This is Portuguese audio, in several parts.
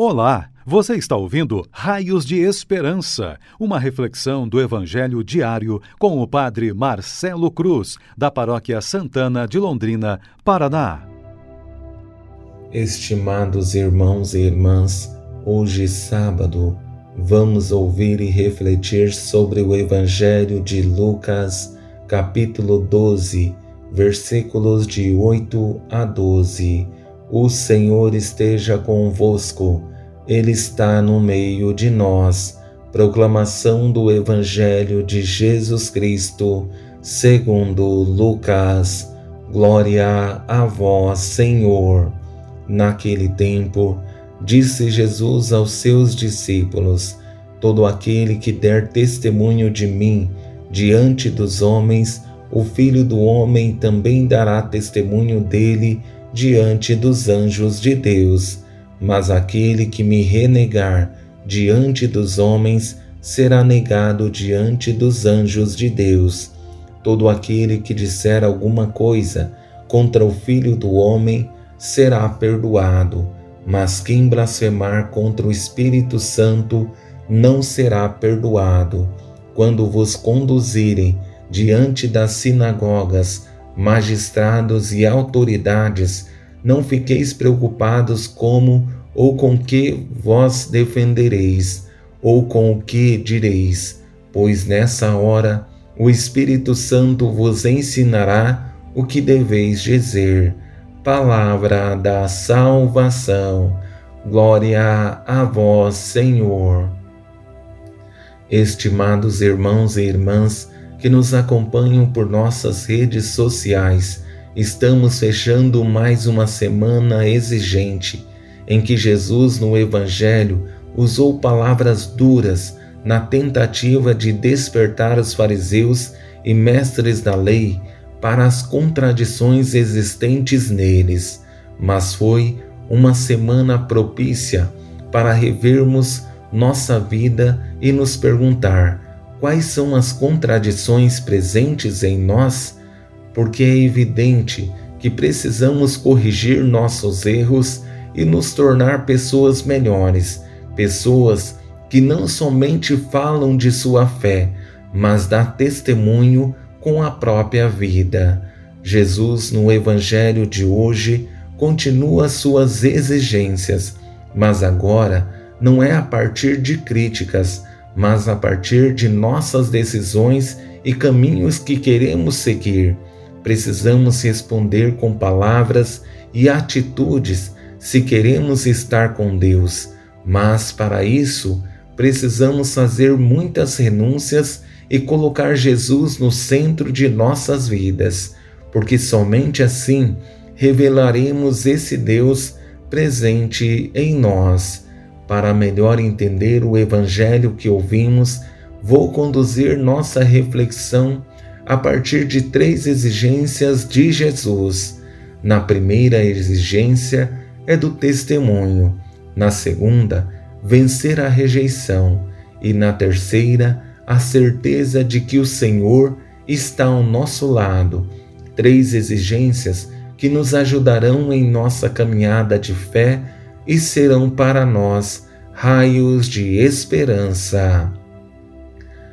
Olá, você está ouvindo Raios de Esperança, uma reflexão do Evangelho diário com o Padre Marcelo Cruz, da Paróquia Santana de Londrina, Paraná. Estimados irmãos e irmãs, hoje sábado, vamos ouvir e refletir sobre o Evangelho de Lucas, capítulo 12, versículos de 8 a 12 o Senhor esteja convosco, Ele está no meio de nós. Proclamação do Evangelho de Jesus Cristo, segundo Lucas. Glória a vós, Senhor. Naquele tempo, disse Jesus aos seus discípulos: Todo aquele que der testemunho de mim diante dos homens, o Filho do Homem também dará testemunho dele diante dos anjos de Deus, mas aquele que me renegar diante dos homens será negado diante dos anjos de Deus. Todo aquele que disser alguma coisa contra o Filho do Homem será perdoado, mas quem blasfemar contra o Espírito Santo não será perdoado. Quando vos conduzirem diante das sinagogas magistrados e autoridades, não fiqueis preocupados como ou com que vós defendereis, ou com o que direis, pois nessa hora o Espírito Santo vos ensinará o que deveis dizer. Palavra da salvação. Glória a vós, Senhor. Estimados irmãos e irmãs, que nos acompanham por nossas redes sociais. Estamos fechando mais uma semana exigente em que Jesus, no Evangelho, usou palavras duras na tentativa de despertar os fariseus e mestres da lei para as contradições existentes neles, mas foi uma semana propícia para revermos nossa vida e nos perguntar quais são as contradições presentes em nós, porque é evidente que precisamos corrigir nossos erros e nos tornar pessoas melhores, pessoas que não somente falam de sua fé, mas dá testemunho com a própria vida. Jesus, no Evangelho de hoje, continua suas exigências, mas agora não é a partir de críticas, mas a partir de nossas decisões e caminhos que queremos seguir. Precisamos responder com palavras e atitudes se queremos estar com Deus, mas para isso precisamos fazer muitas renúncias e colocar Jesus no centro de nossas vidas, porque somente assim revelaremos esse Deus presente em nós. Para melhor entender o Evangelho que ouvimos, vou conduzir nossa reflexão a partir de três exigências de Jesus. Na primeira exigência é do testemunho, na segunda, vencer a rejeição, e na terceira, a certeza de que o Senhor está ao nosso lado. Três exigências que nos ajudarão em nossa caminhada de fé e serão para nós raios de esperança.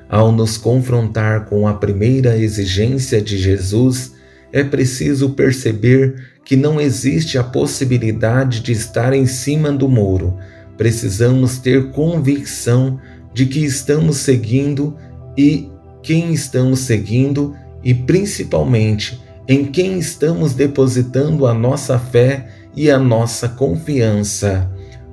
Ao nos confrontar com a primeira exigência de Jesus, é preciso perceber que não existe a possibilidade de estar em cima do muro. Precisamos ter convicção de que estamos seguindo e quem estamos seguindo e principalmente em quem estamos depositando a nossa fé e a nossa confiança.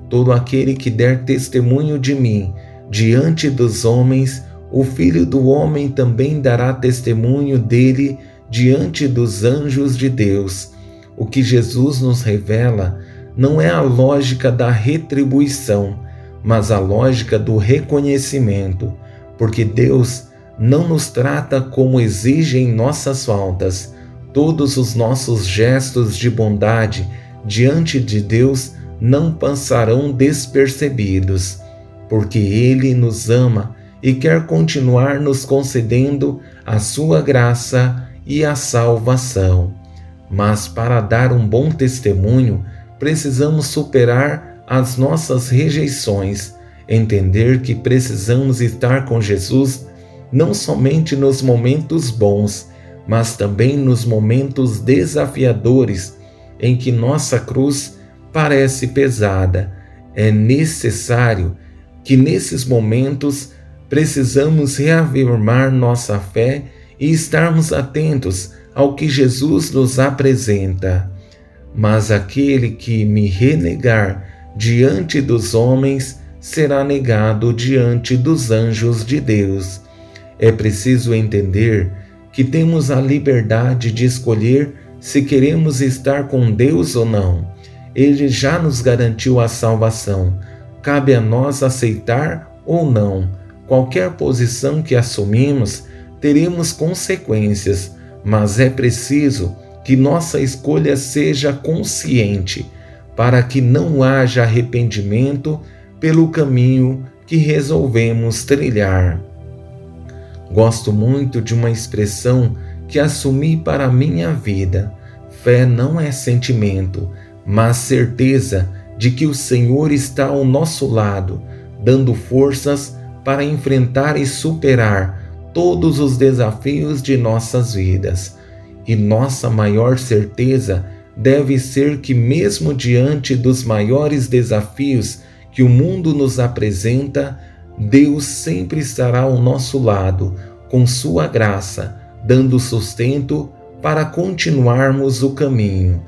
Todo aquele que der testemunho de mim diante dos homens, o Filho do Homem também dará testemunho dele diante dos anjos de Deus. O que Jesus nos revela não é a lógica da retribuição, mas a lógica do reconhecimento, porque Deus não nos trata como exigem nossas faltas. Todos os nossos gestos de bondade diante de Deus não passarão despercebidos, porque Ele nos ama e quer continuar nos concedendo a sua graça e a salvação. Mas para dar um bom testemunho, precisamos superar as nossas rejeições, entender que precisamos estar com Jesus não somente nos momentos bons, mas também nos momentos desafiadores em que nossa cruz parece pesada. É necessário que nesses momentos precisamos reafirmar nossa fé e estarmos atentos ao que Jesus nos apresenta. Mas aquele que me renegar diante dos homens será negado diante dos anjos de Deus. É preciso entender que temos a liberdade de escolher se queremos estar com Deus ou não. Ele já nos garantiu a salvação. Cabe a nós aceitar ou não. Qualquer posição que assumimos, teremos consequências, mas é preciso que nossa escolha seja consciente, para que não haja arrependimento pelo caminho que resolvemos trilhar. Gosto muito de uma expressão que assumi para minha vida. Fé não é sentimento, mas certeza de que o Senhor está ao nosso lado, dando forças para enfrentar e superar todos os desafios de nossas vidas. E nossa maior certeza deve ser que, mesmo diante dos maiores desafios que o mundo nos apresenta, Deus sempre estará ao nosso lado, com Sua graça, dando sustento para continuarmos o caminho.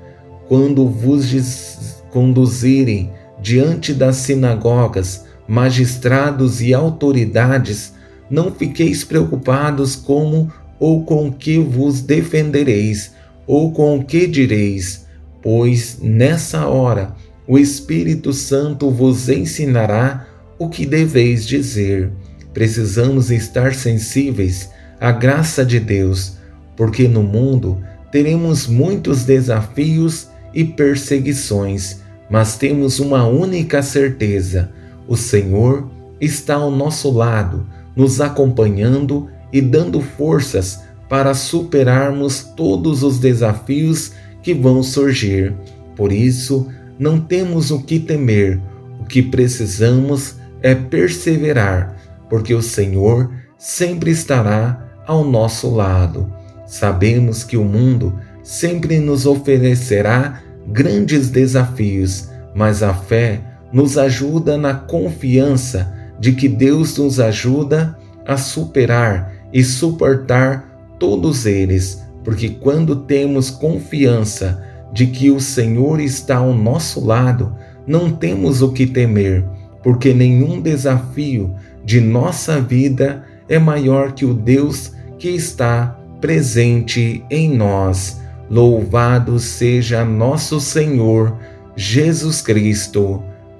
Quando vos conduzirem diante das sinagogas, magistrados e autoridades, não fiqueis preocupados como ou com que vos defendereis, ou com o que direis, pois nessa hora o Espírito Santo vos ensinará o que deveis dizer. Precisamos estar sensíveis à graça de Deus, porque no mundo teremos muitos desafios e perseguições, mas temos uma única certeza: o Senhor está ao nosso lado, nos acompanhando e dando forças para superarmos todos os desafios que vão surgir. Por isso, não temos o que temer, o que precisamos é perseverar, porque o Senhor sempre estará ao nosso lado. Sabemos que o mundo sempre nos oferecerá grandes desafios, mas a fé nos ajuda na confiança de que Deus nos ajuda a superar e suportar todos eles, porque quando temos confiança de que o Senhor está ao nosso lado, não temos o que temer, porque nenhum desafio de nossa vida é maior que o Deus que está presente em nós. Louvado seja nosso Senhor Jesus Cristo,